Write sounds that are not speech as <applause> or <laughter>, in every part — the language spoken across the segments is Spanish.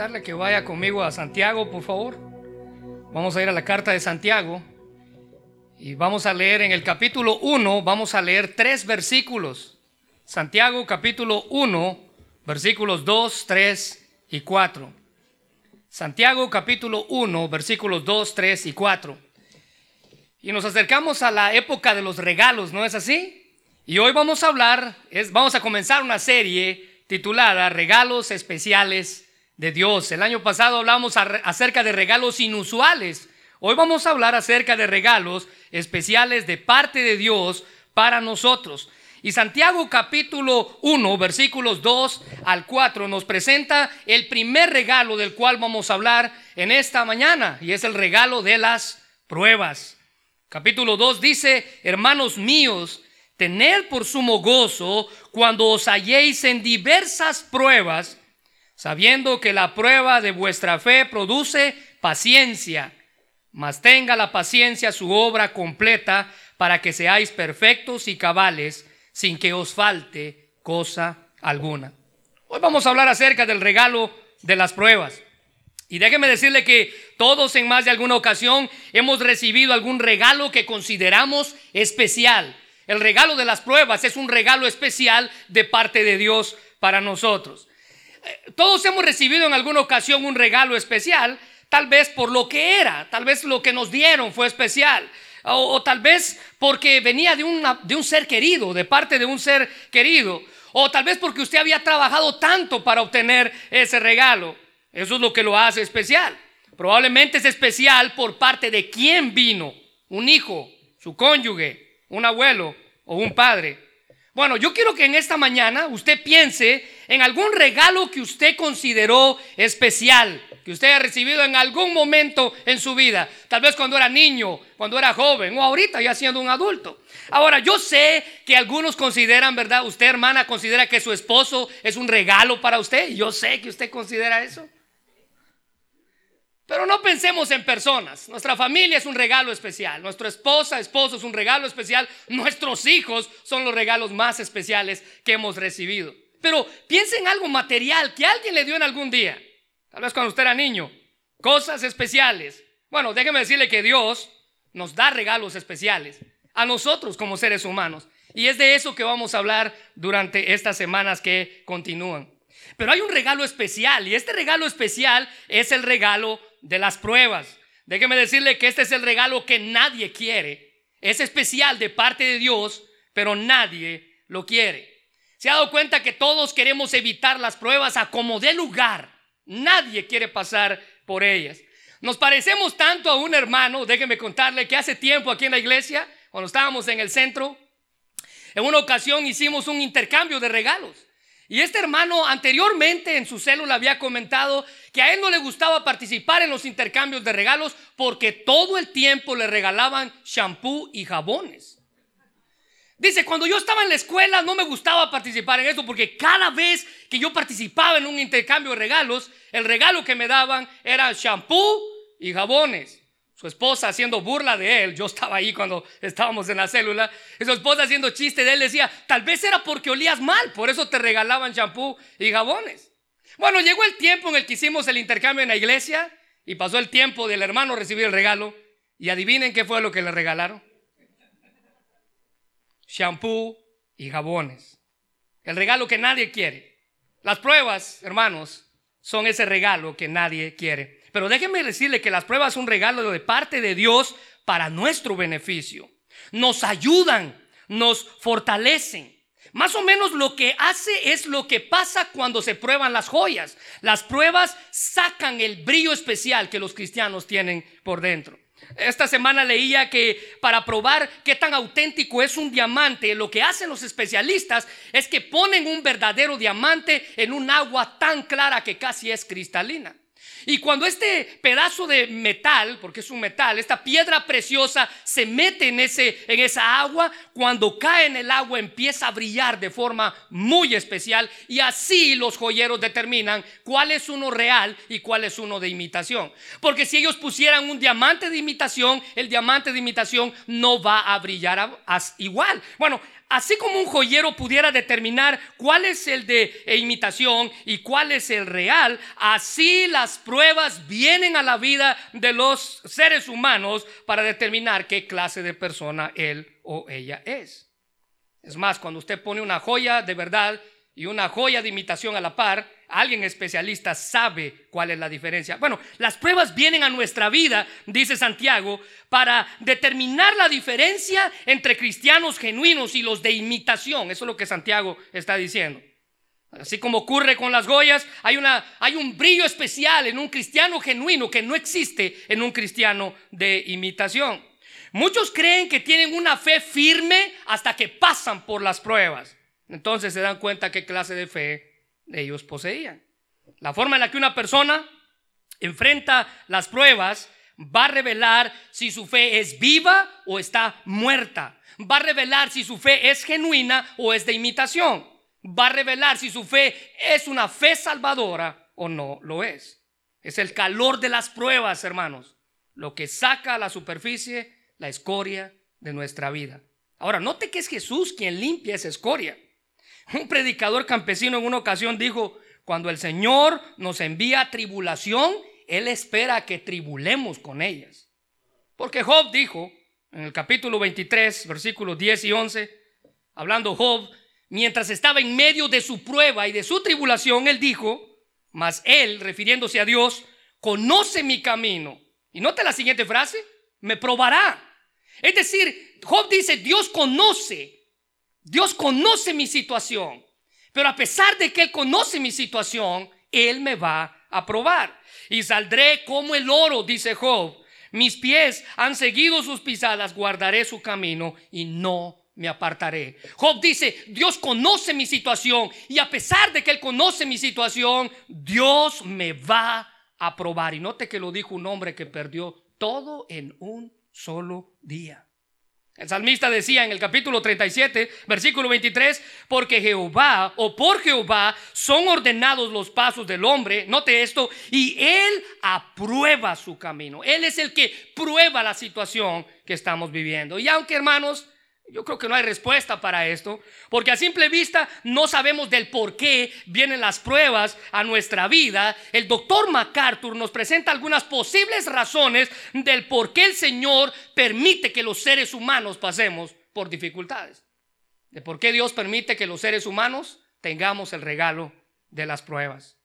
Darle que vaya conmigo a Santiago, por favor. Vamos a ir a la carta de Santiago y vamos a leer en el capítulo 1, vamos a leer tres versículos. Santiago capítulo 1, versículos 2, 3 y 4. Santiago capítulo 1, versículos 2, 3 y 4. Y nos acercamos a la época de los regalos, ¿no es así? Y hoy vamos a hablar, es, vamos a comenzar una serie titulada Regalos Especiales de Dios. El año pasado hablamos acerca de regalos inusuales. Hoy vamos a hablar acerca de regalos especiales de parte de Dios para nosotros. Y Santiago capítulo 1, versículos 2 al 4 nos presenta el primer regalo del cual vamos a hablar en esta mañana y es el regalo de las pruebas. Capítulo 2 dice, hermanos míos, tened por sumo gozo cuando os halléis en diversas pruebas sabiendo que la prueba de vuestra fe produce paciencia, mas tenga la paciencia su obra completa para que seáis perfectos y cabales sin que os falte cosa alguna. Hoy vamos a hablar acerca del regalo de las pruebas. Y déjeme decirle que todos en más de alguna ocasión hemos recibido algún regalo que consideramos especial. El regalo de las pruebas es un regalo especial de parte de Dios para nosotros. Eh, todos hemos recibido en alguna ocasión un regalo especial, tal vez por lo que era, tal vez lo que nos dieron fue especial. O, tal vez porque venía de, de un ser querido, de parte de un ser querido. O tal vez porque usted había trabajado tanto para obtener ese regalo. Eso es lo que lo hace especial. Probablemente es especial por parte de quien vino. Un hijo, su cónyuge, un abuelo o un padre. Bueno, yo quiero que en esta mañana usted piense en algún regalo que usted consideró especial, que usted ha recibido en algún momento en su vida, tal vez cuando era niño, cuando era joven o ahorita ya siendo un adulto. Ahora, yo sé que algunos consideran, ¿verdad? Usted, hermana, considera que su esposo es un regalo para usted. Yo sé que usted considera eso. Pero no pensemos en personas. Nuestra familia es un regalo especial. Nuestra esposa, esposo es un regalo especial. Nuestros hijos son los regalos más especiales que hemos recibido. Pero piense en algo material que alguien le dio en algún día. Tal vez cuando usted era niño. Cosas especiales. Bueno, déjeme decirle que Dios nos da regalos especiales a nosotros como seres humanos. Y es de eso que vamos a hablar durante estas semanas que continúan. Pero hay un regalo especial y este regalo especial es el regalo de las pruebas. Déjeme decirle que este es el regalo que nadie quiere. Es especial de parte de Dios, pero nadie lo quiere. Se ha dado cuenta que todos queremos evitar las pruebas a como de lugar. Nadie quiere pasar por ellas. Nos parecemos tanto a un hermano, déjeme contarle que hace tiempo aquí en la iglesia, cuando estábamos en el centro, en una ocasión hicimos un intercambio de regalos. Y este hermano anteriormente en su célula había comentado que a él no le gustaba participar en los intercambios de regalos porque todo el tiempo le regalaban shampoo y jabones. Dice, cuando yo estaba en la escuela no me gustaba participar en eso porque cada vez que yo participaba en un intercambio de regalos, el regalo que me daban era shampoo y jabones su esposa haciendo burla de él, yo estaba ahí cuando estábamos en la célula, y su esposa haciendo chiste de él decía, tal vez era porque olías mal, por eso te regalaban champú y jabones. Bueno, llegó el tiempo en el que hicimos el intercambio en la iglesia y pasó el tiempo del hermano recibir el regalo y adivinen qué fue lo que le regalaron. Shampoo y jabones. El regalo que nadie quiere. Las pruebas, hermanos, son ese regalo que nadie quiere. Pero déjenme decirle que las pruebas son un regalo de parte de Dios para nuestro beneficio. Nos ayudan, nos fortalecen. Más o menos lo que hace es lo que pasa cuando se prueban las joyas. Las pruebas sacan el brillo especial que los cristianos tienen por dentro. Esta semana leía que para probar qué tan auténtico es un diamante, lo que hacen los especialistas es que ponen un verdadero diamante en un agua tan clara que casi es cristalina. Y cuando este pedazo de metal, porque es un metal, esta piedra preciosa se mete en, ese, en esa agua, cuando cae en el agua empieza a brillar de forma muy especial y así los joyeros determinan cuál es uno real y cuál es uno de imitación. Porque si ellos pusieran un diamante de imitación, el diamante de imitación no va a brillar igual. Bueno, así como un joyero pudiera determinar cuál es el de imitación y cuál es el real, así las pruebas vienen a la vida de los seres humanos para determinar qué clase de persona él o ella es. Es más, cuando usted pone una joya de verdad y una joya de imitación a la par, alguien especialista sabe cuál es la diferencia. Bueno, las pruebas vienen a nuestra vida, dice Santiago, para determinar la diferencia entre cristianos genuinos y los de imitación. Eso es lo que Santiago está diciendo. Así como ocurre con las joyas, hay, una, hay un brillo especial en un cristiano genuino que no existe en un cristiano de imitación. Muchos creen que tienen una fe firme hasta que pasan por las pruebas. Entonces se dan cuenta qué clase de fe ellos poseían. La forma en la que una persona enfrenta las pruebas va a revelar si su fe es viva o está muerta. Va a revelar si su fe es genuina o es de imitación. Va a revelar si su fe es una fe salvadora o no lo es. Es el calor de las pruebas, hermanos, lo que saca a la superficie la escoria de nuestra vida. Ahora, note que es Jesús quien limpia esa escoria. Un predicador campesino en una ocasión dijo, cuando el Señor nos envía tribulación, Él espera que tribulemos con ellas. Porque Job dijo en el capítulo 23, versículos 10 y 11, hablando Job, mientras estaba en medio de su prueba y de su tribulación, Él dijo, mas Él, refiriéndose a Dios, conoce mi camino. Y note la siguiente frase, me probará. Es decir, Job dice, Dios conoce Dios conoce mi situación, pero a pesar de que Él conoce mi situación, Él me va a probar. Y saldré como el oro, dice Job. Mis pies han seguido sus pisadas, guardaré su camino y no me apartaré. Job dice, Dios conoce mi situación y a pesar de que Él conoce mi situación, Dios me va a probar. Y note que lo dijo un hombre que perdió todo en un solo día. El salmista decía en el capítulo 37, versículo 23, porque Jehová o por Jehová son ordenados los pasos del hombre, note esto, y él aprueba su camino. Él es el que prueba la situación que estamos viviendo. Y aunque hermanos, yo creo que no hay respuesta para esto, porque a simple vista no sabemos del por qué vienen las pruebas a nuestra vida. El doctor MacArthur nos presenta algunas posibles razones del por qué el Señor permite que los seres humanos pasemos por dificultades. De por qué Dios permite que los seres humanos tengamos el regalo de las pruebas.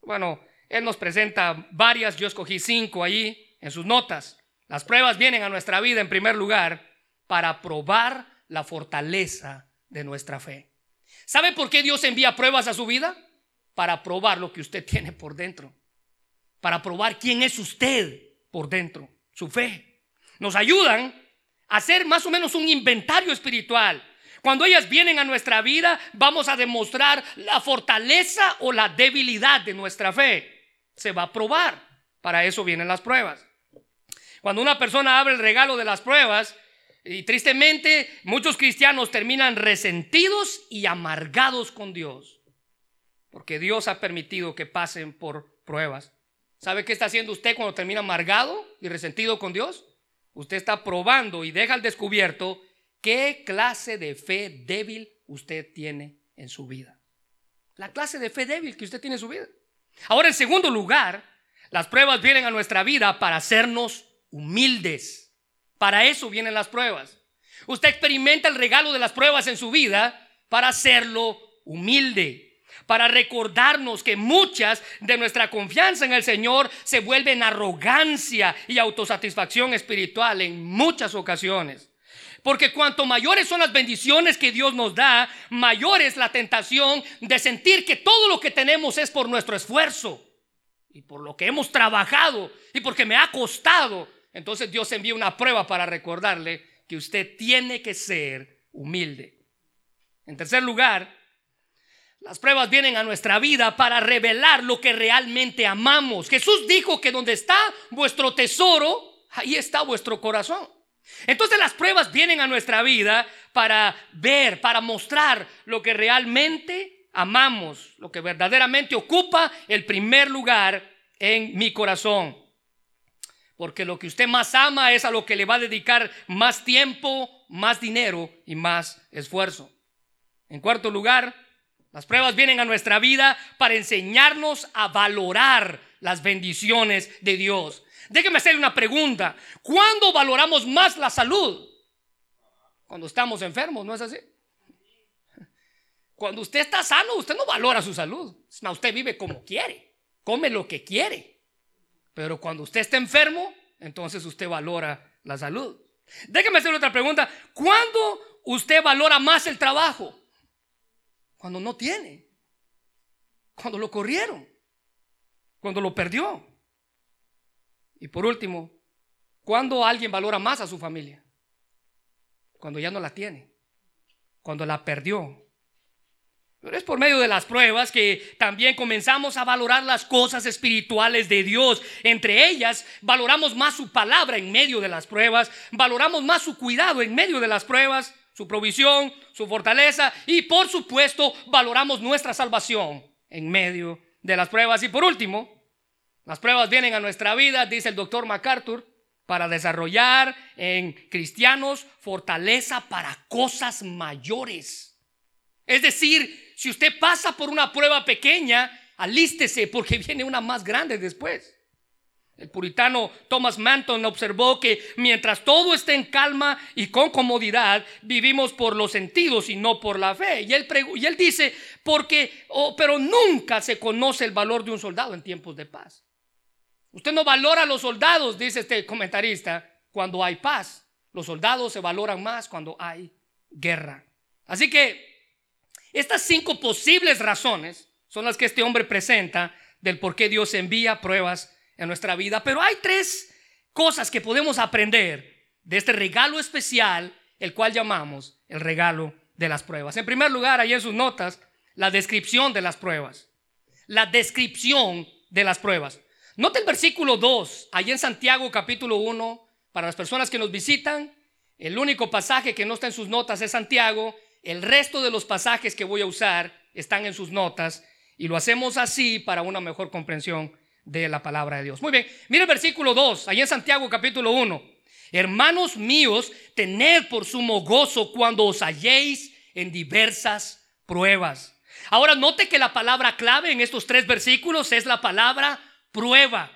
Bueno, Él nos presenta varias, yo escogí cinco ahí en sus notas. Las pruebas vienen a nuestra vida en primer lugar para probar la fortaleza de nuestra fe. ¿Sabe por qué Dios envía pruebas a su vida? Para probar lo que usted <laughs> tiene por dentro. Para probar quién es usted por dentro, su fe. Nos ayudan a hacer más o menos un inventario espiritual. Cuando ellas vienen a nuestra vida, vamos a demostrar la fortaleza o la debilidad de nuestra fe. Se va a probar. Para eso vienen las pruebas. Cuando una persona abre el regalo de las pruebas, y tristemente muchos cristianos terminan resentidos y amargados con Dios, porque Dios ha permitido que pasen por pruebas. ¿Sabe qué está haciendo usted cuando termina amargado y resentido con Dios? Usted está probando y deja al descubierto qué clase de fe débil usted tiene en su vida. La clase de fe débil que usted tiene en su vida. Ahora, en segundo lugar, las pruebas vienen a nuestra vida para hacernos humildes. Para eso vienen las pruebas. Usted experimenta el regalo de las pruebas en su vida para hacerlo humilde, para recordarnos que muchas de nuestra confianza en el Señor se vuelven arrogancia y autosatisfacción espiritual en muchas ocasiones. Porque cuanto mayores son las bendiciones que Dios nos da, mayor es la tentación de sentir que todo lo que tenemos es por nuestro esfuerzo y por lo que hemos trabajado y porque me ha costado entonces Dios envía una prueba para recordarle que usted tiene que ser humilde. En tercer lugar, las pruebas vienen a nuestra vida para revelar lo que realmente amamos. Jesús dijo que donde está vuestro tesoro, ahí está vuestro corazón. Entonces las pruebas vienen a nuestra vida para ver, para mostrar lo que realmente amamos, lo que verdaderamente ocupa el primer lugar en mi corazón. Porque lo que usted más ama es a lo que le va a dedicar más tiempo más dinero y más esfuerzo. En cuarto lugar, las pruebas vienen a nuestra vida para enseñarnos a valorar las bendiciones de Dios. Déjeme hacer una pregunta. ¿Cuándo valoramos más la salud? Cuando estamos enfermos, ¿no es así? Cuando usted está sano, usted no valora su salud. Usted vive como quiere, come lo que quiere. Pero cuando usted está enfermo, entonces usted valora la salud. Déjeme hacer otra pregunta. ¿Cuándo usted valora más el trabajo? Cuando no tiene. Cuando lo corrieron. Cuando lo perdió. Y por último, ¿cuándo alguien valora más a su familia? Cuando ya no la tiene. Cuando la perdió. Pero es por medio de las pruebas que también comenzamos a valorar las cosas espirituales de Dios. Entre ellas, valoramos más su palabra en medio de las pruebas, valoramos más su cuidado en medio de las pruebas, su provisión, su fortaleza y por supuesto valoramos nuestra salvación en medio de las pruebas. Y por último, las pruebas vienen a nuestra vida, dice el doctor MacArthur, para desarrollar en cristianos fortaleza para cosas mayores. Es decir, si usted pasa por una prueba pequeña, alístese porque <laughs> viene una más grande después. El puritano Thomas Manton observó que mientras todo esté en calma y con comodidad, vivimos por los sentidos y no por la fe. Y él, dice, porque, oh, pero nunca se conoce el valor de un soldado en tiempos de paz. Usted no valora a los soldados, dice este comentarista, cuando hay paz. Los soldados se valoran más cuando hay guerra. Así que estas cinco posibles razones son las que este hombre presenta del por qué Dios envía pruebas en nuestra vida. Pero hay tres cosas que podemos aprender de este regalo especial, el cual llamamos el regalo de las pruebas. En primer lugar, ahí en sus notas, la descripción de las pruebas. La descripción de las pruebas. Note el versículo 2, ahí en Santiago capítulo 1, para las personas que nos visitan, el único pasaje que no está en sus notas es Santiago el resto de los pasajes que voy a usar están en sus notas y lo hacemos así para una mejor comprensión de la palabra de Dios. Muy bien, mire el versículo 2, ahí en Santiago capítulo 1. Hermanos míos, tened por sumo gozo cuando os halléis en diversas pruebas. Ahora note que la palabra clave en estos tres versículos es la palabra prueba.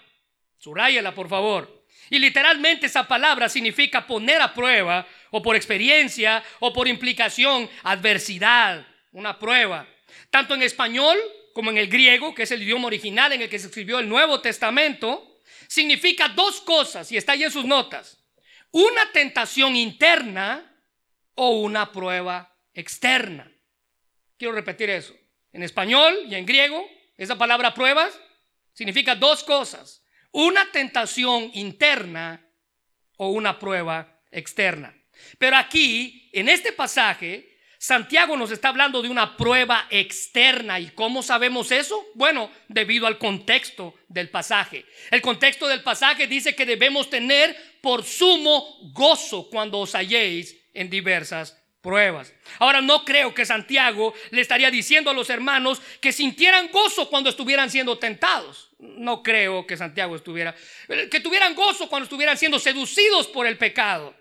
Subrayela, por favor. Y literalmente esa palabra significa poner a prueba o por experiencia o por implicación, adversidad, una prueba. Tanto en español como en el griego, que es el idioma original en el que se escribió el Nuevo Testamento, significa dos cosas, y está ahí en sus notas. Una tentación interna o una prueba externa. Quiero repetir eso. En español y en griego, esa palabra pruebas significa dos cosas. Una tentación interna o una prueba externa. Pero aquí, en este pasaje, Santiago nos está hablando de una prueba externa. ¿Y cómo sabemos eso? Bueno, debido al contexto del pasaje. El contexto del pasaje dice que debemos tener por sumo gozo cuando os halléis en diversas pruebas. Ahora no creo que Santiago le estaría diciendo a los hermanos que sintieran gozo cuando estuvieran siendo tentados. No creo que Santiago estuviera, que tuvieran gozo cuando estuvieran siendo seducidos por el pecado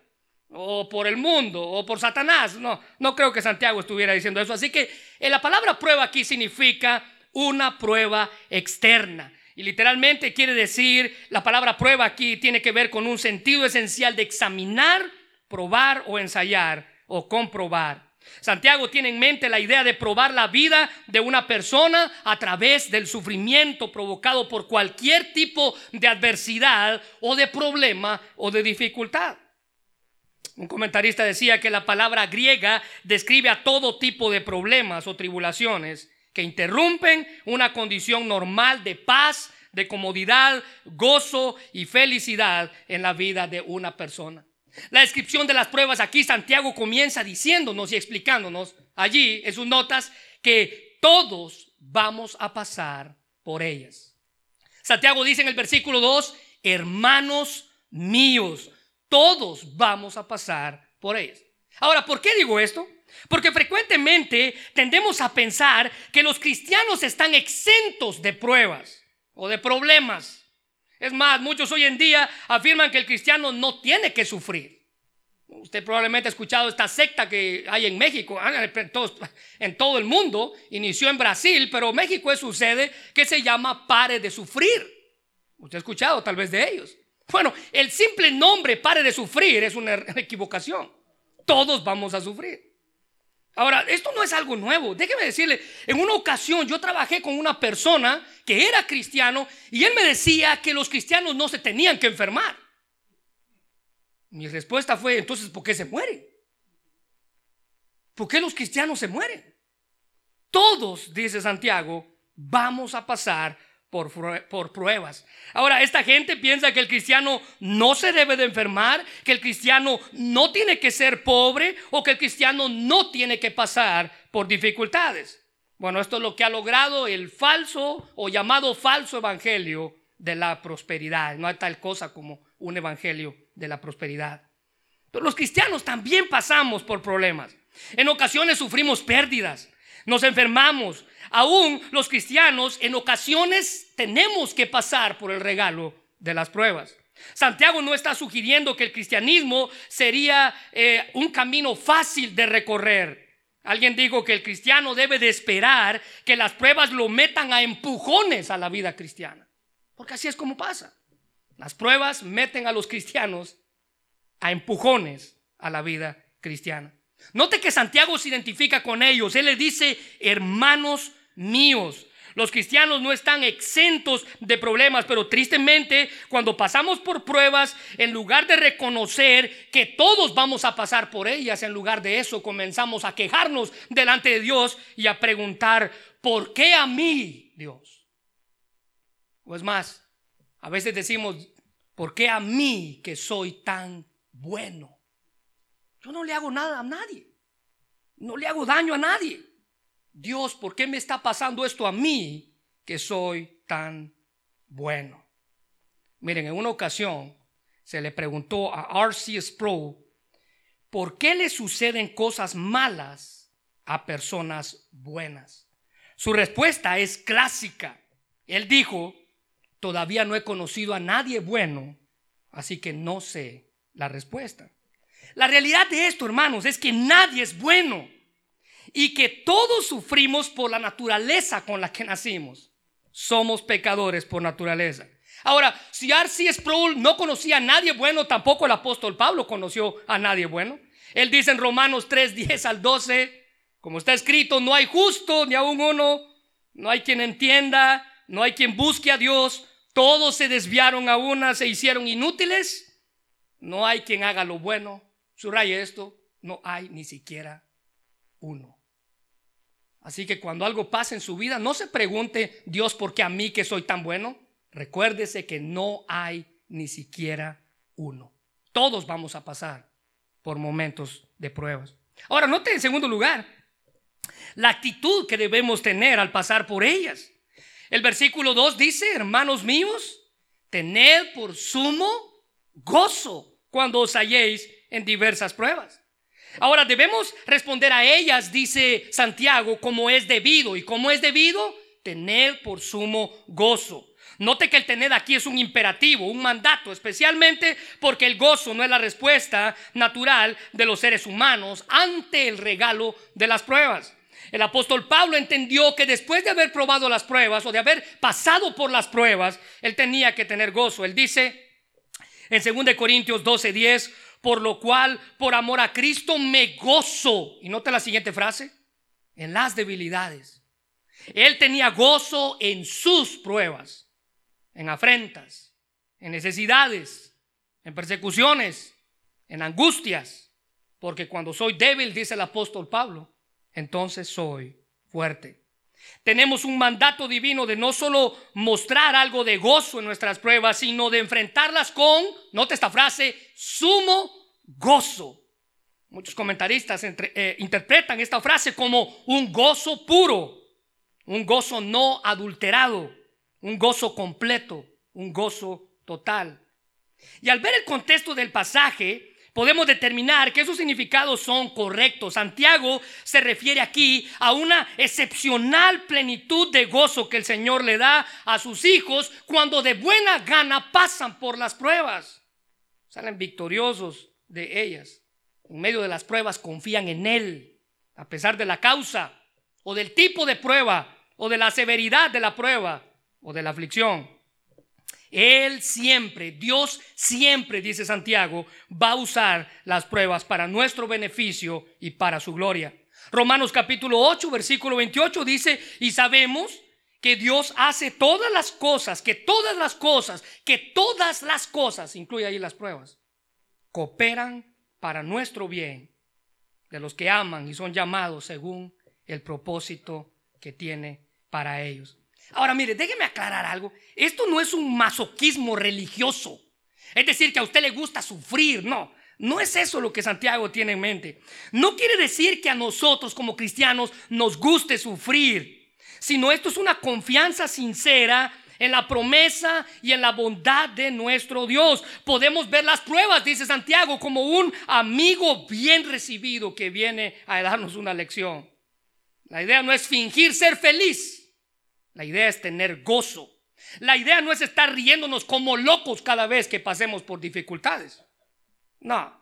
o por el mundo, o por Satanás. No, no creo que Santiago estuviera diciendo eso. Así que eh, la palabra prueba aquí significa una prueba externa. Y literalmente quiere decir, la palabra prueba aquí tiene que ver con un sentido esencial de examinar, probar o ensayar o comprobar. Santiago tiene en mente la idea de probar la vida de una persona a través del sufrimiento provocado por cualquier tipo de adversidad o de problema o de dificultad. Un comentarista decía que la palabra griega describe a todo tipo de problemas o tribulaciones que interrumpen una condición normal de paz, de comodidad, gozo y felicidad en la vida de una persona. La descripción de las pruebas aquí Santiago comienza diciéndonos y explicándonos allí en sus notas que todos vamos a pasar por ellas. Santiago dice en el versículo 2, hermanos míos, todos vamos a pasar por ellas. Ahora, ¿por qué digo esto? Porque frecuentemente tendemos a pensar que los cristianos están exentos de pruebas o de problemas. Es más, muchos hoy en día afirman que el cristiano no tiene que sufrir. Usted probablemente ha escuchado esta secta que hay en México, en todo el mundo, inició en Brasil, pero México es su sede, que se llama Pare de Sufrir. Usted ha escuchado tal vez de ellos. Bueno, el simple nombre Pare de Sufrir es una equivocación. Todos vamos a sufrir. Ahora, esto no es algo nuevo. Déjeme decirle, en una ocasión yo trabajé con una persona que era cristiano y él me decía que los cristianos no se tenían que enfermar. Mi respuesta fue, entonces, ¿por qué se mueren? ¿Por qué los cristianos se mueren? Todos, dice Santiago, vamos a pasar por, pruebas. Ahora, esta gente piensa que el cristiano no se debe de enfermar, que el cristiano no tiene que ser pobre o que el cristiano no tiene que pasar por dificultades. Bueno, esto es lo que ha logrado el falso o llamado falso evangelio de la prosperidad. No hay tal cosa como un evangelio de la prosperidad. Pero los cristianos también pasamos por problemas. En ocasiones sufrimos pérdidas, nos enfermamos. Aún los cristianos en ocasiones tenemos que pasar por el regalo de las pruebas. Santiago no está sugiriendo que el cristianismo sería eh, un camino fácil de recorrer. Alguien dijo que el cristiano debe de esperar que las pruebas lo metan a empujones a la vida cristiana. Porque así es como pasa. Las pruebas meten a los cristianos a empujones a la vida cristiana. Note que Santiago se identifica con ellos. Él le dice, hermanos míos. Los cristianos no están exentos de problemas, pero tristemente cuando pasamos por pruebas, en lugar de reconocer que todos vamos a pasar por ellas, en lugar de eso comenzamos a quejarnos delante de Dios y a preguntar, ¿por qué a mí, Dios? O es más, a veces decimos, ¿por qué a mí que soy tan bueno? Yo no le hago nada a nadie. No le hago daño a nadie. Dios, ¿por qué me está pasando esto a mí que soy tan bueno? Miren, en una ocasión se le preguntó a R.C. Sproul por qué le suceden cosas malas a personas buenas. Su respuesta es clásica. Él dijo, Todavía no he conocido a nadie bueno, así que no sé la respuesta. La realidad de esto, hermanos, es que nadie es bueno y que todos sufrimos por la naturaleza con la que nacimos. Somos pecadores por naturaleza. Ahora, si R.C. Sproul no conocía a nadie bueno, tampoco el apóstol Pablo conoció a nadie bueno. Él dice en Romanos 3, 10 al 12, como está escrito, no hay justo ni aún uno, no hay quien entienda, no hay quien busque a Dios, todos se desviaron a una, se hicieron inútiles. No hay quien haga lo bueno. Subraye esto, no hay ni siquiera uno. Así que cuando algo pasa en su vida, no se pregunte, Dios, ¿por qué a mí que soy tan bueno? Recuérdese que no hay ni siquiera uno. Todos vamos a pasar por momentos de pruebas. Ahora, note en segundo lugar la actitud que debemos tener al pasar por ellas. El versículo 2 dice, hermanos míos, tened por sumo gozo cuando os halléis en diversas pruebas. Ahora debemos responder a ellas, dice Santiago, como es debido. ¿Y como es debido? Tener por sumo gozo. Note que el tener aquí es un imperativo, un mandato, especialmente porque el gozo no es la respuesta natural de los seres humanos ante el regalo de las pruebas. El apóstol Pablo entendió que después de haber probado las pruebas o de haber pasado por las pruebas, él tenía que tener gozo. Él dice en 2 Corintios 12, 10, por lo cual, por amor a Cristo, me gozo. Y nota la siguiente frase, en las debilidades. Él tenía gozo en sus pruebas, en afrentas, en necesidades, en persecuciones, en angustias. Porque cuando soy débil, dice el apóstol Pablo, entonces soy fuerte. Tenemos un mandato divino de no solo mostrar algo de gozo en nuestras pruebas, sino de enfrentarlas con, note esta frase, sumo gozo. Muchos comentaristas eh, interpretan esta frase como un gozo puro, un gozo no adulterado, un gozo completo, un gozo total. Y al ver el contexto del pasaje, podemos determinar que esos significados son correctos. Santiago se refiere aquí a una excepcional plenitud de gozo que el Señor le da a sus hijos cuando de buena gana pasan por las pruebas. Salen victoriosos de ellas. en medio de las pruebas confían en Él, a pesar de la causa o del tipo de prueba o de la severidad de la prueba o de la aflicción. Él siempre, Dios siempre, dice Santiago, va a usar las pruebas para nuestro beneficio y para su gloria. Romanos capítulo 8, versículo 28 dice, y sabemos que Dios hace todas las cosas, que todas las cosas, que todas las cosas, incluye ahí las pruebas, cooperan para nuestro bien de los que aman y son llamados según el propósito que tiene para ellos. Ahora, mire, déjeme aclarar algo. Esto no es un masoquismo religioso. Es decir, que a usted le gusta sufrir. No, no es eso lo que Santiago tiene en mente. No quiere decir que a nosotros como cristianos nos guste sufrir, sino esto es una confianza sincera en la promesa y en la bondad de nuestro Dios. Podemos ver las pruebas, dice Santiago, como un amigo bien recibido que viene a darnos una lección. La idea no es fingir ser feliz, la idea es tener gozo. La idea no es estar riéndonos como locos cada vez que pasemos por dificultades. No.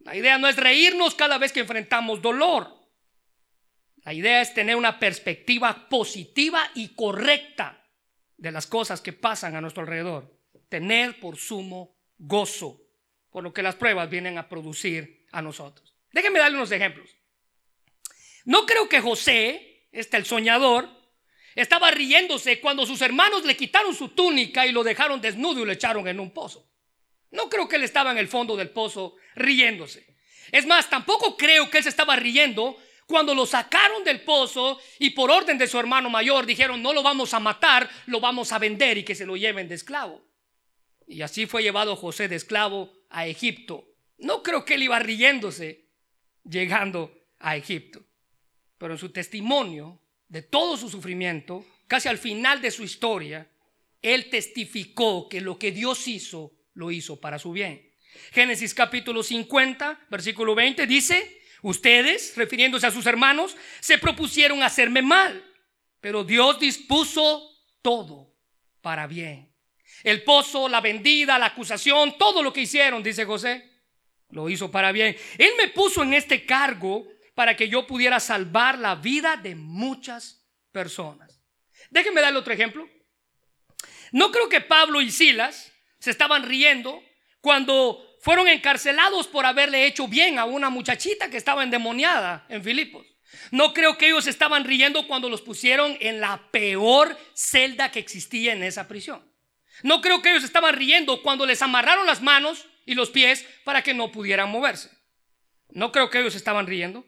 La idea no es reírnos cada vez que enfrentamos dolor. La idea es tener una perspectiva positiva y correcta de las cosas que pasan a nuestro alrededor. Tener por sumo gozo por lo que las pruebas vienen a producir a nosotros. Déjenme darle unos ejemplos. No creo que José, este el soñador, estaba riéndose cuando sus hermanos le quitaron su túnica y lo dejaron desnudo y lo echaron en un pozo. No creo que él estaba en el fondo del pozo riéndose. Es más, tampoco creo que él se estaba riendo cuando lo sacaron del pozo y por orden de su hermano mayor dijeron, no lo vamos a matar, lo vamos a vender y que se lo lleven de esclavo. Y así fue llevado José de esclavo a Egipto. No creo que él iba riéndose llegando a Egipto. Pero en su testimonio de todo su sufrimiento, casi al final de su historia, él testificó que lo que Dios hizo, lo hizo para su bien. Génesis capítulo 50, versículo 20 dice, ustedes, refiriéndose a sus hermanos, se propusieron hacerme mal, pero Dios dispuso todo para bien. El pozo, la vendida, la acusación, todo lo que hicieron, dice José, lo hizo para bien. Él me puso en este cargo para que yo pudiera salvar la vida de muchas personas. Déjenme darle otro ejemplo. No creo que Pablo y Silas se estaban riendo cuando fueron encarcelados por haberle hecho bien a una muchachita que estaba endemoniada en Filipos. No creo que ellos estaban riendo cuando los pusieron en la peor celda que existía en esa prisión. No creo que ellos estaban riendo cuando les amarraron las manos y los pies para que no pudieran moverse. No creo que ellos estaban riendo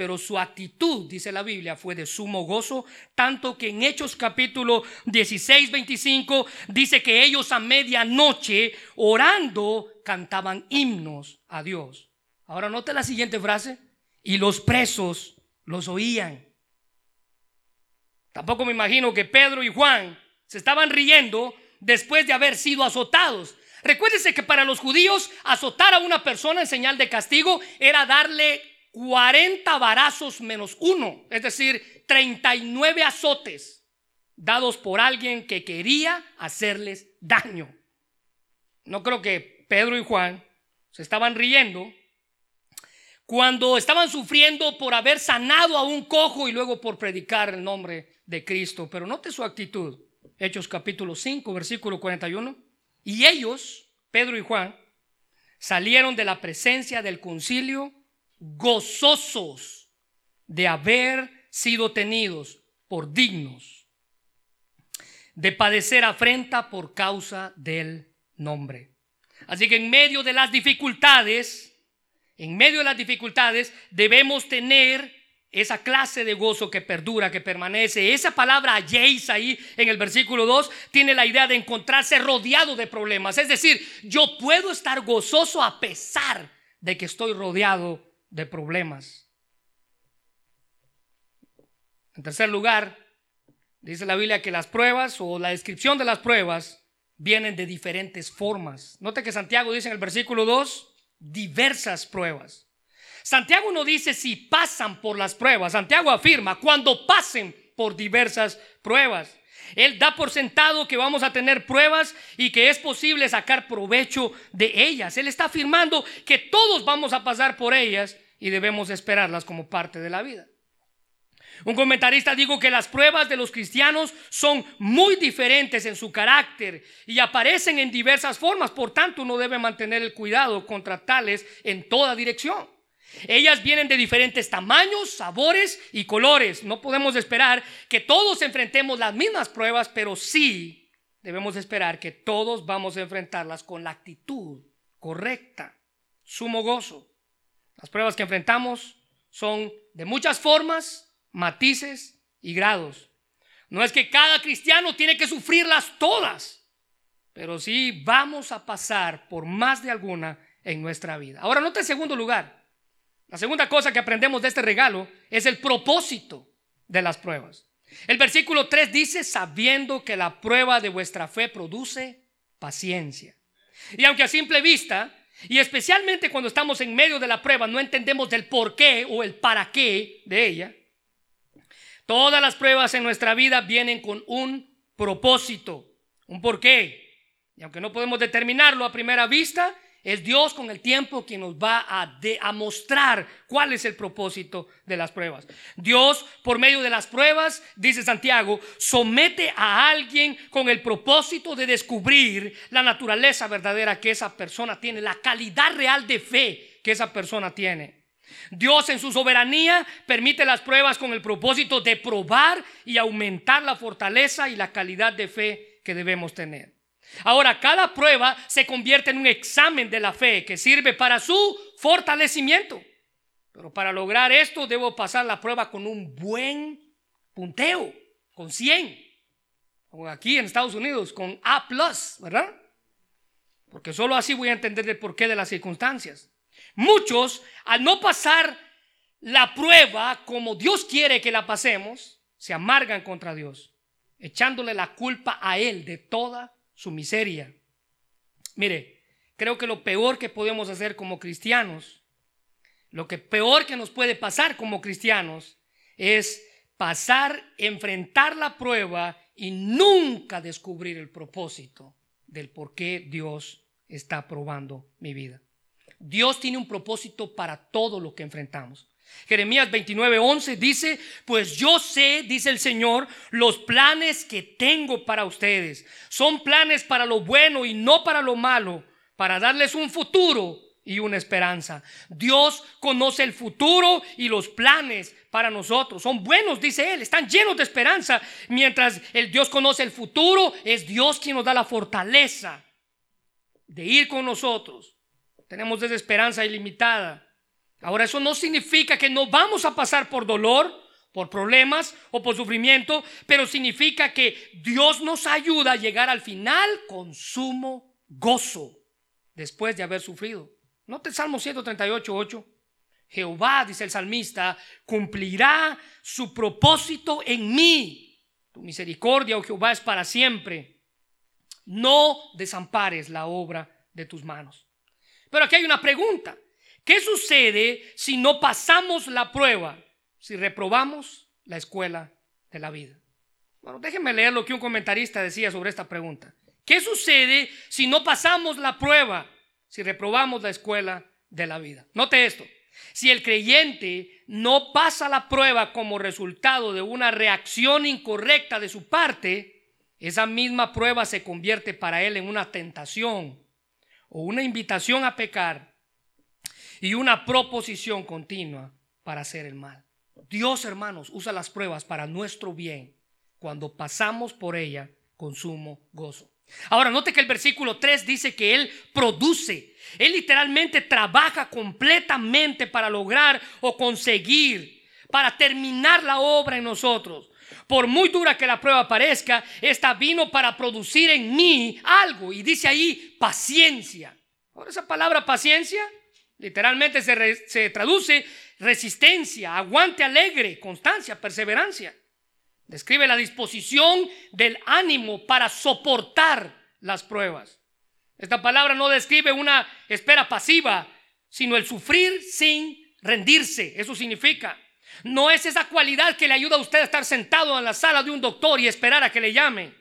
pero su actitud, dice la Biblia, fue de sumo gozo, tanto que en Hechos capítulo 16, 25 dice que ellos a medianoche orando cantaban himnos a Dios. Ahora note la siguiente frase, y los presos los oían. Tampoco me imagino que Pedro y Juan se estaban riendo después de haber sido azotados. Recuérdese que para los judíos azotar a una persona en señal de castigo era darle 40 varazos menos uno, es decir, 39 azotes dados por alguien que quería hacerles daño. No creo que Pedro y Juan se estaban riendo cuando estaban sufriendo por haber sanado a un cojo y luego por predicar el nombre de Cristo. Pero note su actitud. Hechos capítulo 5, versículo 41. Y ellos, Pedro y Juan, salieron de la presencia del concilio gozosos de haber sido tenidos por dignos de padecer afrenta por causa del nombre. Así que en medio de las dificultades, en medio de las dificultades debemos tener esa clase de gozo que perdura, que permanece. Esa palabra Jace ahí en el versículo 2 tiene la idea de encontrarse rodeado de problemas. Es decir, yo puedo estar gozoso a pesar de que estoy rodeado de problemas. En tercer lugar, dice la Biblia que las pruebas o la descripción de las pruebas vienen de diferentes formas. Note que Santiago dice en el versículo 2, diversas pruebas. Santiago no dice si pasan por las pruebas, Santiago afirma cuando pasen por diversas pruebas. Él da por sentado que vamos a tener pruebas y que es posible sacar provecho de ellas. Él está afirmando que todos vamos a pasar por ellas y debemos esperarlas como parte de la vida. Un comentarista dijo que las pruebas de los cristianos son muy diferentes en su carácter y aparecen en diversas formas, por tanto uno debe mantener el cuidado contra tales en toda dirección. Ellas vienen de diferentes tamaños, sabores y colores. No podemos esperar que todos enfrentemos las mismas pruebas, pero sí debemos esperar que todos vamos a enfrentarlas con la actitud correcta, sumo gozo. Las pruebas que enfrentamos son de muchas formas, matices y grados. No es que cada cristiano tiene que sufrirlas todas, pero sí vamos a pasar por más de alguna en nuestra vida. Ahora, nota en segundo lugar, la segunda cosa que aprendemos de este regalo es el propósito de las pruebas. El versículo 3 dice, sabiendo que la prueba de vuestra fe produce paciencia. Y aunque a simple vista, y especialmente cuando estamos en medio de la prueba, no entendemos del por qué o el para qué de ella, todas las pruebas en nuestra vida vienen con un propósito, un por qué. Y aunque no podemos determinarlo a primera vista, es Dios con el tiempo quien nos va a, mostrar cuál es el propósito de las pruebas. Dios, por medio de las pruebas, dice Santiago, somete a alguien con el propósito de descubrir la naturaleza verdadera que esa persona tiene, la calidad real de fe que esa persona tiene. Dios en su soberanía permite las pruebas con el propósito de probar y aumentar la fortaleza y la calidad de fe que debemos tener. Ahora, cada prueba se convierte en un examen de la fe que sirve para su fortalecimiento. Pero para lograr esto debo pasar la prueba con un buen punteo, con 100. O aquí en Estados Unidos, con A, ¿verdad? Porque solo así voy a entender el porqué de las circunstancias. Muchos, al no pasar la prueba como Dios quiere que la pasemos, se amargan contra Dios, echándole la culpa a Él de toda su miseria. Mire, creo que lo peor que podemos hacer como cristianos, lo que peor que nos puede pasar como cristianos, es pasar, enfrentar la prueba y nunca descubrir el propósito del por qué Dios está probando mi vida. Dios tiene un propósito para todo lo que enfrentamos. Jeremías 29:11 dice, pues yo sé, dice el Señor, los planes que tengo para ustedes. Son planes para lo bueno y no para lo malo, para darles un futuro y una esperanza. Dios conoce el futuro y los planes para nosotros. Son buenos, dice Él, están llenos de esperanza. Mientras el Dios conoce el futuro, es Dios quien nos da la fortaleza de ir con nosotros. Tenemos esa esperanza ilimitada. Ahora, eso no significa que no vamos a pasar por dolor, por problemas o por sufrimiento, pero significa que Dios nos ayuda a llegar al final con sumo gozo después de haber sufrido. Note Salmo 138, 8. Jehová, dice el salmista, cumplirá su propósito en mí. Tu misericordia, oh Jehová, es para siempre. No desampares la obra de tus manos. Pero aquí hay una pregunta. ¿Qué sucede si no pasamos la prueba? Si reprobamos la escuela de la vida. Bueno, déjenme leer lo que un comentarista decía sobre esta pregunta. ¿Qué sucede si no pasamos la prueba? Si reprobamos la escuela de la vida. Note esto. Si el creyente no pasa la prueba como resultado de una reacción incorrecta de su parte, esa misma prueba se convierte para él en una tentación o una invitación a pecar y una proposición continua para hacer el mal. Dios, hermanos, usa las pruebas para nuestro bien cuando pasamos por ella con sumo gozo. Ahora, note que el versículo 3 dice que Él produce. Él literalmente trabaja completamente para lograr o conseguir, para terminar la obra en nosotros. Por muy dura que la prueba parezca, esta vino para producir en mí algo. Y dice ahí paciencia. Ahora, esa palabra paciencia Literalmente se, traduce resistencia, aguante alegre, constancia, perseverancia. Describe la disposición del ánimo para soportar las pruebas. Esta palabra no describe una espera pasiva, sino el sufrir sin rendirse. Eso significa. No es esa cualidad que le ayuda a usted a estar sentado en la sala de un doctor y esperar a que le llame.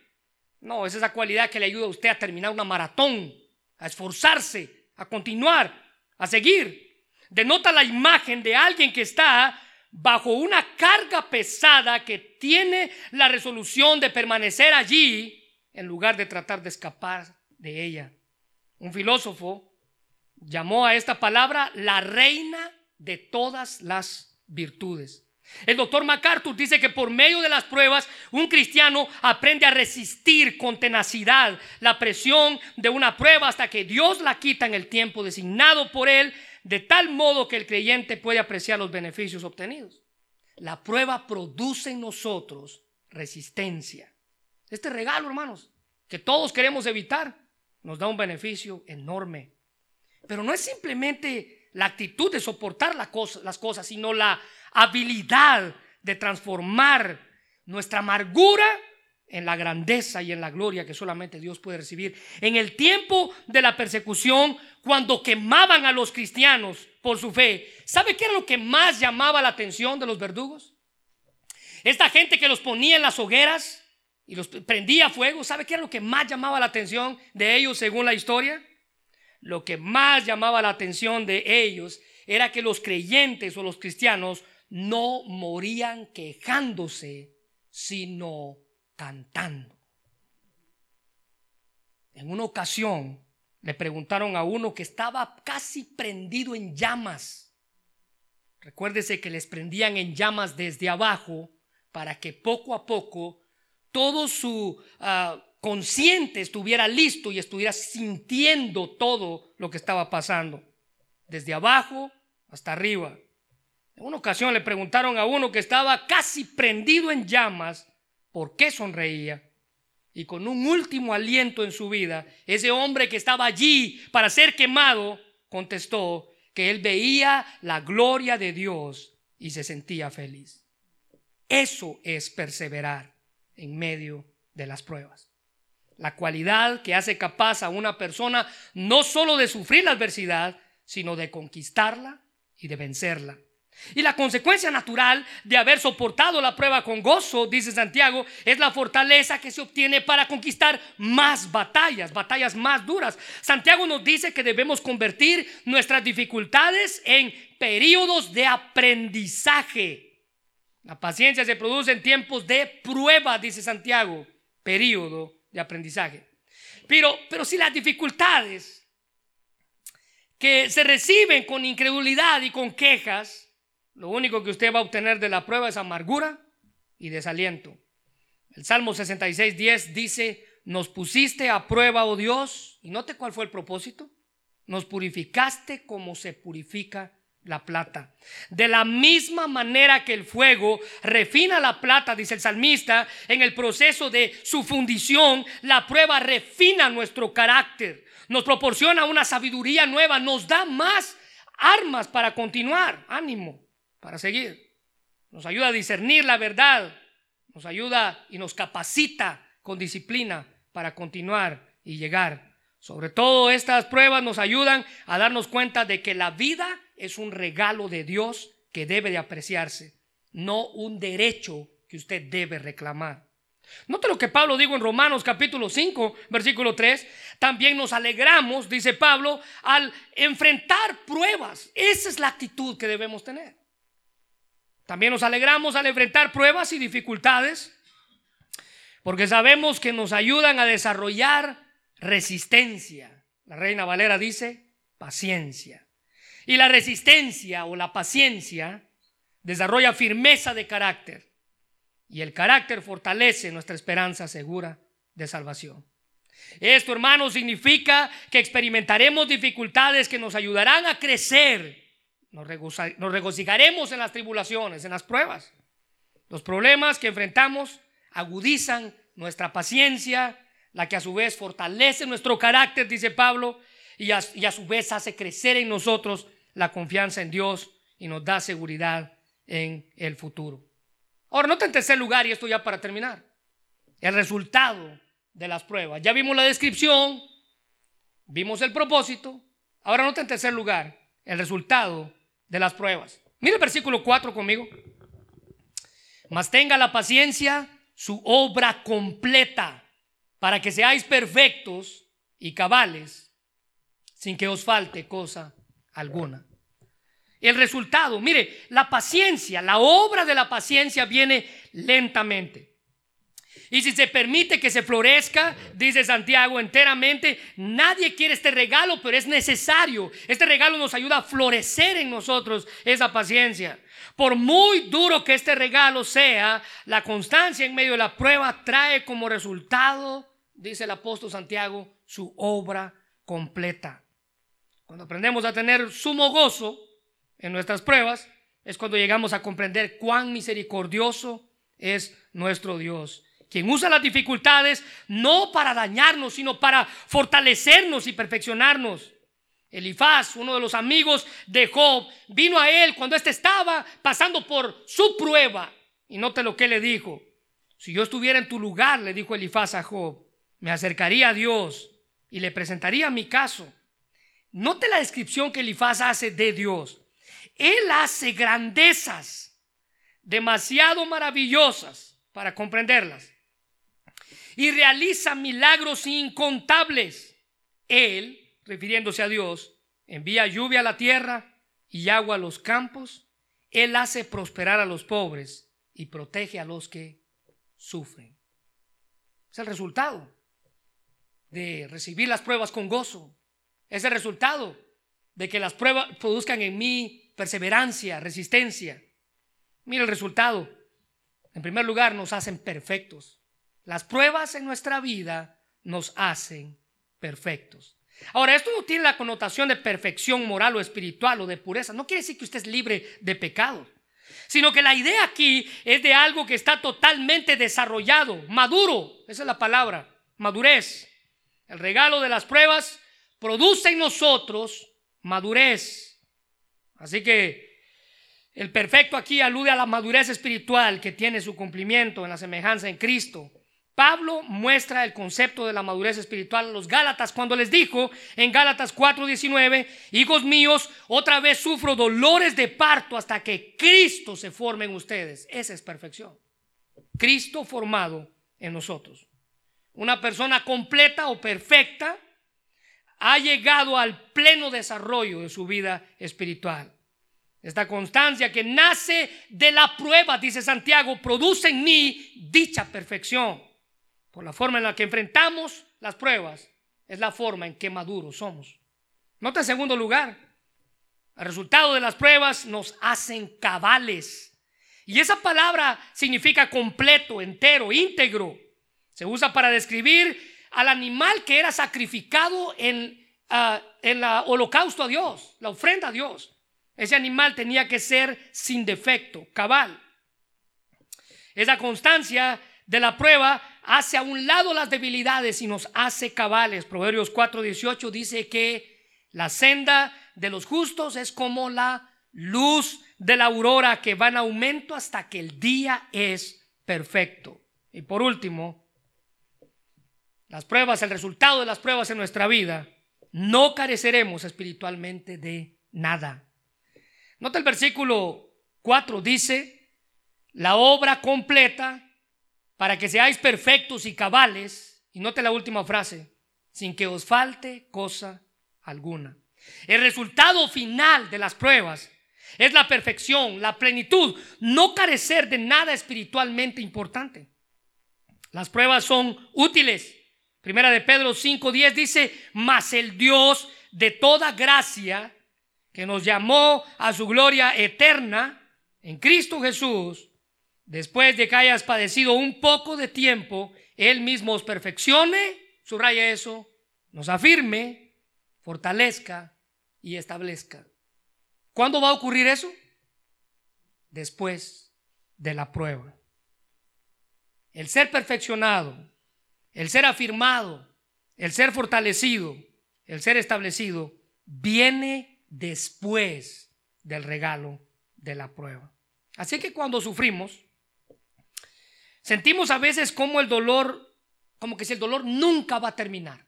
No, es esa cualidad que le ayuda a usted a terminar una maratón, a esforzarse, a continuar, a seguir. Denota la imagen de alguien que está bajo una carga pesada que tiene la resolución de permanecer allí en lugar de tratar de escapar de ella. Un filósofo llamó a esta palabra la reina de todas las virtudes. El doctor MacArthur dice que por medio de las pruebas un cristiano aprende a resistir con tenacidad la presión de una prueba hasta que Dios la quita en el tiempo designado por él, de tal modo que el creyente puede apreciar los beneficios obtenidos. La prueba produce en nosotros resistencia. Este regalo, hermanos, que todos queremos evitar, nos da un beneficio enorme. Pero no es simplemente la actitud de soportar las cosas, sino la habilidad de transformar nuestra amargura en la grandeza y en la gloria que solamente Dios puede recibir. En el tiempo de la persecución, cuando quemaban a los cristianos por su fe, ¿sabe qué era lo que más llamaba la atención de los verdugos? Esta gente que los ponía en las hogueras y los prendía fuego, ¿sabe qué era lo que más llamaba la atención de ellos según la historia? Lo que más llamaba la atención de ellos era que los creyentes o los cristianos no morían quejándose, sino cantando. En una ocasión le preguntaron a uno que estaba casi prendido en llamas. Recuérdese que les prendían en llamas desde abajo para que poco a poco todo su ah, consciente estuviera listo y estuviera sintiendo todo lo que estaba pasando, desde abajo hasta arriba. En una ocasión le preguntaron a uno que estaba casi prendido en llamas por qué sonreía. Y con un último aliento en su vida, ese hombre que estaba allí para ser quemado contestó que él veía la gloria de Dios y se sentía feliz. Eso es perseverar en medio de las pruebas. La cualidad que hace capaz a una persona no solo de sufrir la adversidad, sino de conquistarla y de vencerla. Y la consecuencia natural de haber soportado la prueba con gozo, dice Santiago, es la fortaleza que se obtiene para conquistar más batallas, batallas más duras. Santiago nos dice que debemos convertir nuestras dificultades en periodos de aprendizaje. La paciencia se produce en tiempos de prueba, dice Santiago, periodo de aprendizaje. Pero, pero si las dificultades que se reciben con incredulidad y con quejas, lo único que usted va a obtener de la prueba es amargura y desaliento. El Salmo 66, 10 dice, nos pusiste a prueba, oh Dios, y note cuál fue el propósito. Nos purificaste como se purifica la plata. De la misma manera que el fuego refina la plata, dice el salmista, en el proceso de su fundición, la prueba refina nuestro carácter, nos proporciona una sabiduría nueva, nos da más armas para continuar. Ánimo para seguir. Nos ayuda a discernir la verdad. Nos ayuda y nos capacita con disciplina para continuar y llegar. Sobre todo estas pruebas nos ayudan a darnos cuenta de que la vida es un regalo de Dios que debe de apreciarse, no un derecho que usted debe reclamar. Note lo que Pablo dijo en Romanos capítulo 5, versículo 3. También nos alegramos, dice Pablo, al enfrentar pruebas. Esa es la actitud que debemos tener. También nos alegramos al enfrentar pruebas y dificultades, porque sabemos que nos ayudan a desarrollar resistencia. La reina Valera dice paciencia. Y la resistencia o la paciencia desarrolla firmeza de carácter. Y el carácter fortalece nuestra esperanza segura de salvación. Esto, hermanos, significa que experimentaremos dificultades que nos ayudarán a crecer nos, regocijaremos en las tribulaciones, en las pruebas. Los problemas que enfrentamos agudizan nuestra paciencia, la que a su vez fortalece nuestro carácter, dice Pablo, y a, y a, su vez hace crecer en nosotros la confianza en Dios y nos da seguridad en el futuro. Ahora, nota en tercer lugar, y esto ya para terminar, el resultado de las pruebas. Ya vimos la descripción, vimos el propósito, ahora nota en tercer lugar el resultado de las pruebas. Mira el versículo 4 conmigo. Mas tenga la paciencia su obra completa, para que seáis perfectos y cabales, sin que os falte cosa alguna. El resultado, mire, la paciencia, la obra de la paciencia viene lentamente. Y si se permite que se florezca, dice Santiago, enteramente, nadie quiere este regalo, pero es necesario. Este regalo nos ayuda a florecer en nosotros esa paciencia. Por muy duro que este regalo sea, la constancia en medio de la prueba trae como resultado, dice el apóstol Santiago, su obra completa. Cuando aprendemos a tener sumo gozo en nuestras pruebas, es cuando llegamos a comprender cuán misericordioso es nuestro Dios quien usa las dificultades no para dañarnos, sino para fortalecernos y perfeccionarnos. Elifaz, uno de los amigos de Job, vino a él cuando éste estaba pasando por su prueba. Y note lo que le dijo. Si yo estuviera en tu lugar, le dijo Elifaz a Job, me acercaría a Dios y le presentaría mi caso. Note la descripción que Elifaz hace de Dios. Él hace grandezas demasiado maravillosas para comprenderlas y realiza milagros incontables. Él, refiriéndose a Dios, envía lluvia a la tierra y agua a los campos. Él hace prosperar a los pobres y protege a los que sufren. Es el resultado de recibir las pruebas con gozo. Es el resultado de que las pruebas produzcan en mí perseverancia, resistencia. Mira el resultado. En primer lugar, nos hacen perfectos. Las pruebas en nuestra vida nos hacen perfectos. Ahora, esto no tiene la connotación de perfección moral o espiritual o de pureza. No quiere decir que usted es libre de pecado, sino que la idea aquí es de algo que está totalmente desarrollado, maduro. Esa es la palabra, madurez. El regalo de las pruebas produce en nosotros madurez. Así que el perfecto aquí alude a la madurez espiritual que tiene su cumplimiento en la semejanza en Cristo. Pablo muestra el concepto de la madurez espiritual a los Gálatas cuando les dijo en Gálatas 4:19, hijos míos, otra vez sufro dolores de parto hasta que Cristo se forme en ustedes. Esa es perfección. Cristo formado en nosotros. Una persona completa o perfecta ha llegado al pleno desarrollo de su vida espiritual. Esta constancia que nace de la prueba, dice Santiago, produce en mí dicha perfección la forma en la que enfrentamos las pruebas, es la forma en que maduros somos. Nota en segundo lugar, el resultado de las pruebas nos hacen cabales. Y esa palabra significa completo, entero, íntegro. Se usa para describir al animal que era sacrificado en, uh, en la holocausto a Dios, la ofrenda a Dios. Ese animal tenía que ser sin defecto, cabal. Esa constancia de la prueba hace a un lado las debilidades y nos hace cabales. Proverbios 4:18 dice que la senda de los justos es como la luz de la aurora que va en aumento hasta que el día es perfecto. Y por último, las pruebas, el resultado de las pruebas en nuestra vida, no careceremos espiritualmente de nada. Nota el versículo 4, dice, la obra completa para que seáis perfectos y cabales, y note la última frase, sin que os falte cosa alguna. El resultado final de las pruebas es la perfección, la plenitud, no carecer de nada espiritualmente importante. Las pruebas son útiles. Primera de Pedro 5:10 dice, mas el Dios de toda gracia, que nos llamó a su gloria eterna en Cristo Jesús, después de que hayas padecido un poco de tiempo, Él mismo os perfeccione, subraya eso, nos afirme, fortalezca y establezca. ¿Cuándo va a ocurrir eso? Después de la prueba. El ser perfeccionado, el ser afirmado, el ser fortalecido, el ser establecido, viene después del regalo de la prueba. Así que cuando sufrimos, Sentimos a veces como el dolor, como que si el dolor nunca va a terminar.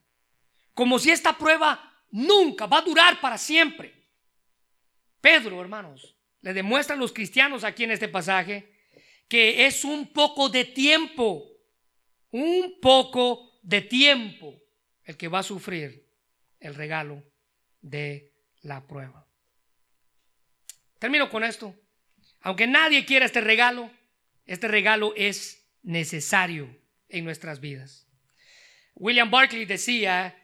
Como si esta prueba nunca va a durar para siempre. Pedro, hermanos, le demuestran los cristianos aquí en este pasaje que es un poco de tiempo, un poco de tiempo el que va a sufrir el regalo de la prueba. Termino con esto. Aunque nadie quiera este regalo, este regalo es necesario en nuestras vidas. William Barclay decía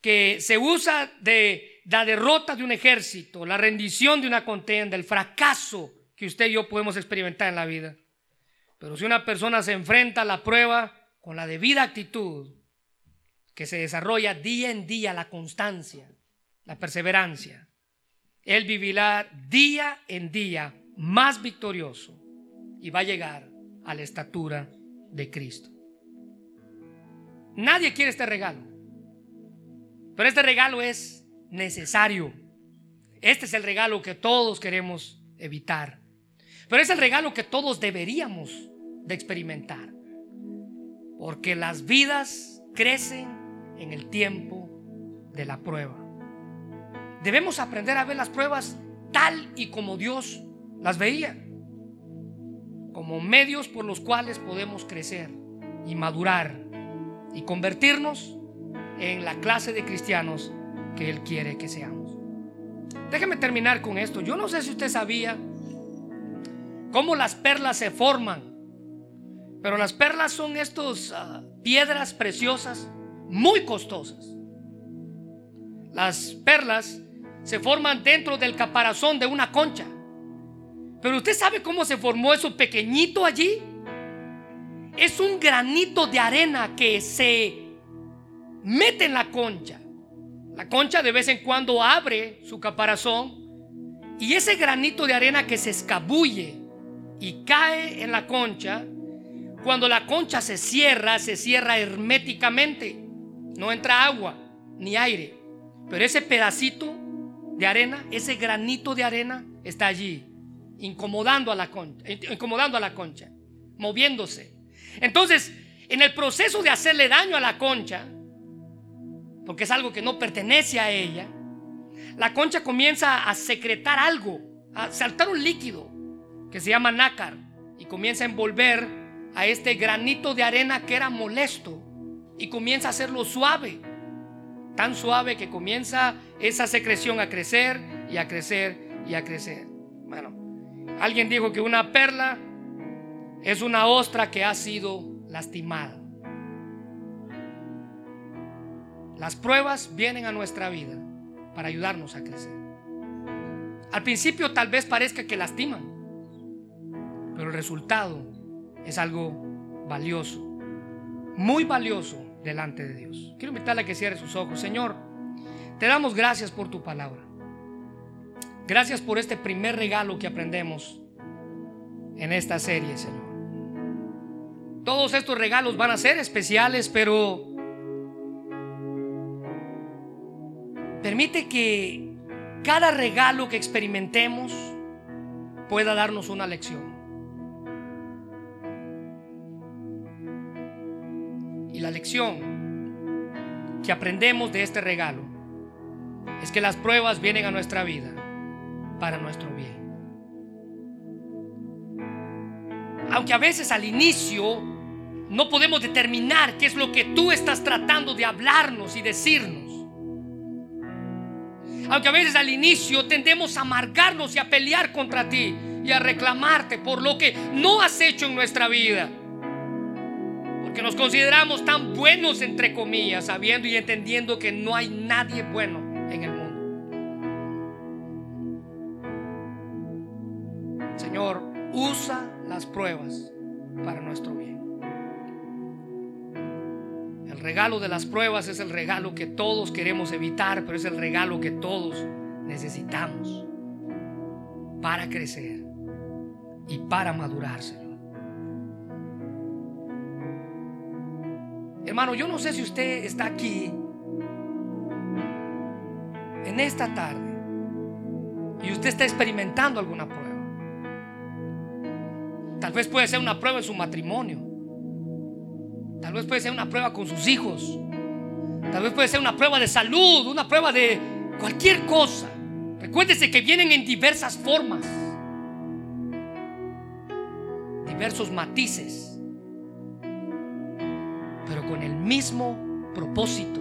que se usa de la derrota de un ejército, la rendición de una contienda, el fracaso que usted y yo podemos experimentar en la vida. Pero si una persona se enfrenta a la prueba con la debida actitud, que se desarrolla día en día la constancia, la perseverancia, él vivirá día en día más victorioso y va a llegar a la estatura de Cristo. Nadie quiere este regalo, pero este regalo es necesario. Este es el regalo que todos queremos evitar, pero es el regalo que todos deberíamos de experimentar, porque las vidas crecen en el tiempo de la prueba. Debemos aprender a ver las pruebas tal y como Dios las veía, como medios por los cuales podemos crecer y madurar y convertirnos en la clase de cristianos que Él quiere que seamos. Déjeme terminar con esto. Yo no sé si usted sabía cómo las perlas se forman, pero las perlas son estas ah, piedras preciosas muy costosas. Las perlas se forman dentro del caparazón de una concha. Pero usted sabe cómo se formó eso pequeñito allí. Es un granito de arena que se mete en la concha. La concha de vez en cuando abre su caparazón y ese granito de arena que se escabulle y cae en la concha, cuando la concha se cierra, se cierra herméticamente. No entra agua ni aire. Pero ese pedacito de arena, ese granito de arena está allí incomodando a la concha, incomodando a la concha, moviéndose. Entonces, en el proceso de hacerle daño a la concha, porque es algo que no pertenece a ella, la concha comienza a secretar algo, a saltar un líquido que se llama nácar y comienza a envolver a este granito de arena que era molesto y comienza a hacerlo suave, tan suave que comienza esa secreción a crecer y a crecer y a crecer. Bueno, Alguien dijo que una perla es una ostra que ha sido lastimada. Las pruebas vienen a nuestra vida para ayudarnos a crecer. Al principio tal vez parezca que lastiman, pero el resultado es algo valioso, muy valioso delante de Dios. Quiero invitarle a que cierre sus ojos. Señor, te damos gracias por tu palabra. Gracias por este primer regalo que aprendemos en esta serie, Señor. Todos estos regalos van a ser especiales, pero permite que cada regalo que experimentemos pueda darnos una lección. Y la lección que aprendemos de este regalo es que las pruebas vienen a nuestra vida para nuestro bien. Aunque a veces al inicio no podemos determinar qué es lo que tú estás tratando de hablarnos y decirnos. Aunque a veces al inicio tendemos a amargarnos y a pelear contra ti y a reclamarte por lo que no has hecho en nuestra vida. Porque nos consideramos tan buenos entre comillas, sabiendo y entendiendo que no hay nadie bueno en el usa las pruebas para nuestro bien. El regalo de las pruebas es el regalo que todos queremos evitar, pero es el regalo que todos necesitamos para crecer y para madurar, Señor. Hermano, yo no sé si usted está aquí en esta tarde y usted está experimentando alguna prueba. Tal vez puede ser una prueba en su matrimonio. Tal vez puede ser una prueba con sus hijos. Tal vez puede ser una prueba de salud, una prueba de cualquier cosa. Recuérdese que vienen en diversas formas. diversos matices, pero con el mismo propósito,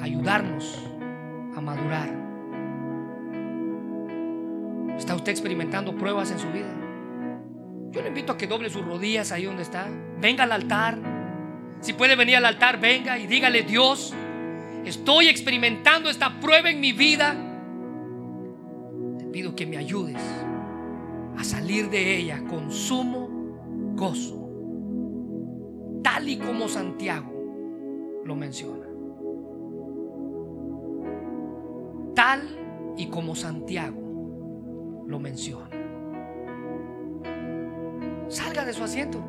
ayudarnos a madurar. ¿Está usted experimentando pruebas en su vida? Yo le invito a que doble sus rodillas ahí donde está. Venga al altar. Si puede venir al altar, venga y dígale, Dios, estoy experimentando esta prueba en mi vida. Te pido que me ayudes a salir de ella con sumo gozo, tal y como Santiago lo menciona. Tal y como Santiago lo menciona. Salga de su asiento.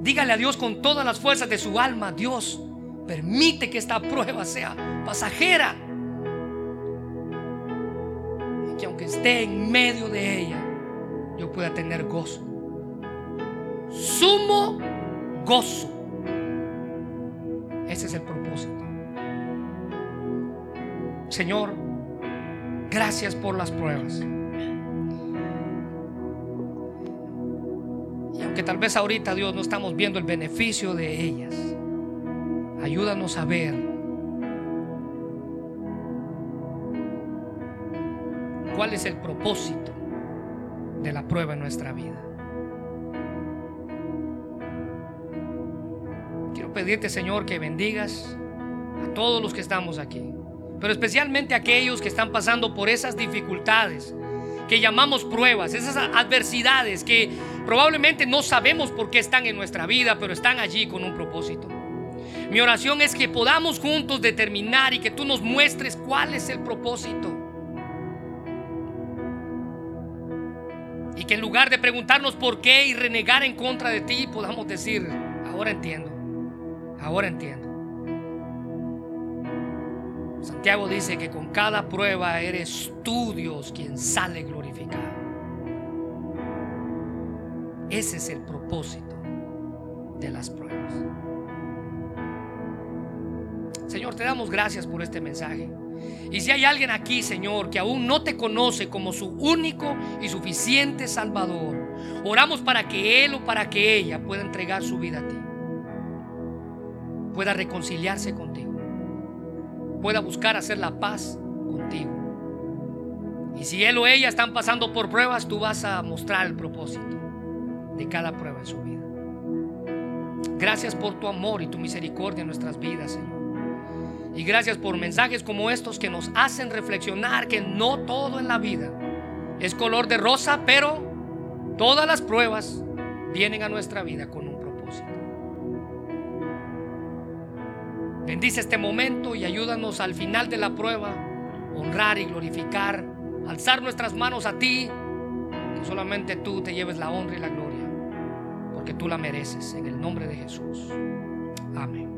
Dígale a Dios con todas las fuerzas de su alma, Dios, permite que esta prueba sea pasajera. Y que aunque esté en medio de ella, yo pueda tener gozo. Sumo gozo. Ese es el propósito. Señor, gracias por las pruebas. Aunque tal vez ahorita, Dios, no estamos viendo el beneficio de ellas, ayúdanos a ver cuál es el propósito de la prueba en nuestra vida. Quiero pedirte, Señor, que bendigas a todos los que estamos aquí, pero especialmente a aquellos que están pasando por esas dificultades que llamamos pruebas, esas adversidades que probablemente no sabemos por qué están en nuestra vida, pero están allí con un propósito. Mi oración es que podamos juntos determinar y que tú nos muestres cuál es el propósito. Y que en lugar de preguntarnos por qué y renegar en contra de ti, podamos decir, ahora entiendo, ahora entiendo. Santiago dice que con cada prueba eres tú, Dios, quien sale glorificado. Ese es el propósito de las pruebas. Señor, te damos gracias por este mensaje. Y si hay alguien aquí, Señor, que aún no te conoce como su único y suficiente Salvador, oramos para que Él o para que ella pueda entregar su vida a ti. Pueda reconciliarse contigo. Pueda buscar hacer la paz contigo. Y si Él o ella están pasando por pruebas, tú vas a mostrar el propósito de cada prueba en su vida. Gracias por tu amor y tu misericordia en nuestras vidas, Señor. Y gracias por mensajes como estos que nos hacen reflexionar que no todo en la vida es color de rosa, pero todas las pruebas vienen a nuestra vida con un propósito. Bendice este momento y ayúdanos al final de la prueba honrar y glorificar, alzar nuestras manos a ti, que solamente tú te lleves la honra y la gloria, porque tú la mereces en el nombre de Jesús. Amén.